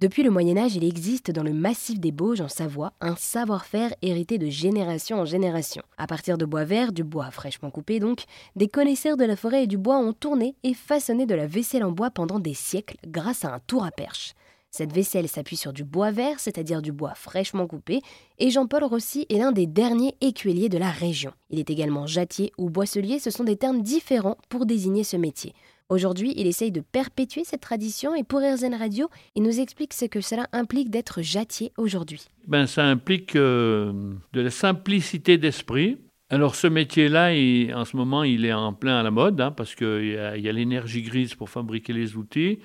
Depuis le Moyen Âge, il existe dans le massif des Bauges en Savoie un savoir-faire hérité de génération en génération. À partir de bois vert, du bois fraîchement coupé donc, des connaisseurs de la forêt et du bois ont tourné et façonné de la vaisselle en bois pendant des siècles grâce à un tour à perche. Cette vaisselle s'appuie sur du bois vert, c'est-à-dire du bois fraîchement coupé, et Jean-Paul Rossi est l'un des derniers écueliers de la région. Il est également jattier ou boisselier, ce sont des termes différents pour désigner ce métier. Aujourd'hui, il essaye de perpétuer cette tradition et pour RZN Radio, il nous explique ce que cela implique d'être jattier aujourd'hui. Ben, ça implique euh, de la simplicité d'esprit. Alors ce métier-là, en ce moment, il est en plein à la mode hein, parce qu'il y a, l'énergie grise pour fabriquer les outils.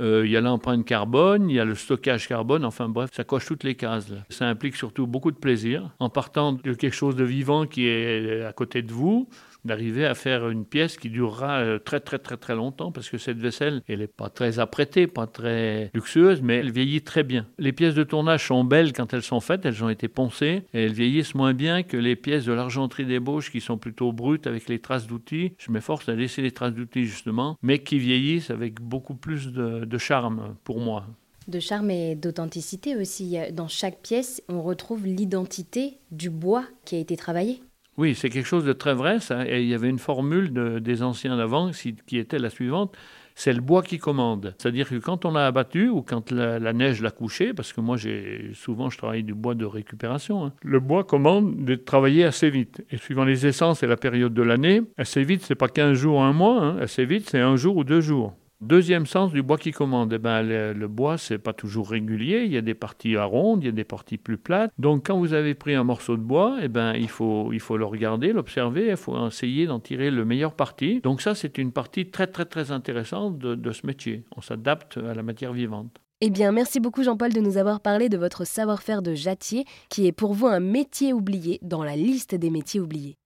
Euh, il y a l'empreinte carbone, il y a le stockage carbone, enfin bref, ça coche toutes les cases. Ça implique surtout beaucoup de plaisir en partant de quelque chose de vivant qui est à côté de vous, d'arriver à faire une pièce qui durera euh, très très très très longtemps parce que cette vaisselle, elle n'est pas très apprêtée, pas très luxueuse, mais elle vieillit très bien. Les pièces de tournage sont belles quand elles sont faites, elles ont été poncées et elles vieillissent moins bien que les pièces de l'argenterie d'ébauche qui sont plutôt brutes avec les traces d'outils. Je m'efforce à laisser les traces d'outils justement, mais qui vieillissent avec beaucoup plus de, de charme pour moi de charme et d'authenticité aussi. Dans chaque pièce, on retrouve l'identité du bois qui a été travaillé. Oui, c'est quelque chose de très vrai, ça. Et il y avait une formule des anciens d'avant qui était la suivante c'est le bois qui commande. C'est-à-dire que quand on l'a abattu ou quand la, neige l'a couché, parce que moi j'ai souvent je travaille du bois de récupération, hein, le bois commande de travailler assez vite. Et suivant les essences et la période de l'année, assez vite c'est pas 15 jours, un mois, hein. assez vite c'est un jour ou deux jours. Deuxième sens du bois qui commande, eh ben, le, le bois, c'est pas toujours régulier. Il y a des parties à rondes, il y a des parties plus plates. Donc, quand vous avez pris un morceau de bois, eh ben, il, faut, il faut le regarder, l'observer, il faut essayer d'en tirer le meilleur parti. Donc, ça, c'est une partie très, très, très intéressante de, de ce métier. On s'adapte à la matière vivante. Eh bien, merci beaucoup Jean-Paul de nous avoir parlé de votre savoir-faire de jattier, qui est pour vous un métier oublié dans la liste des métiers oubliés.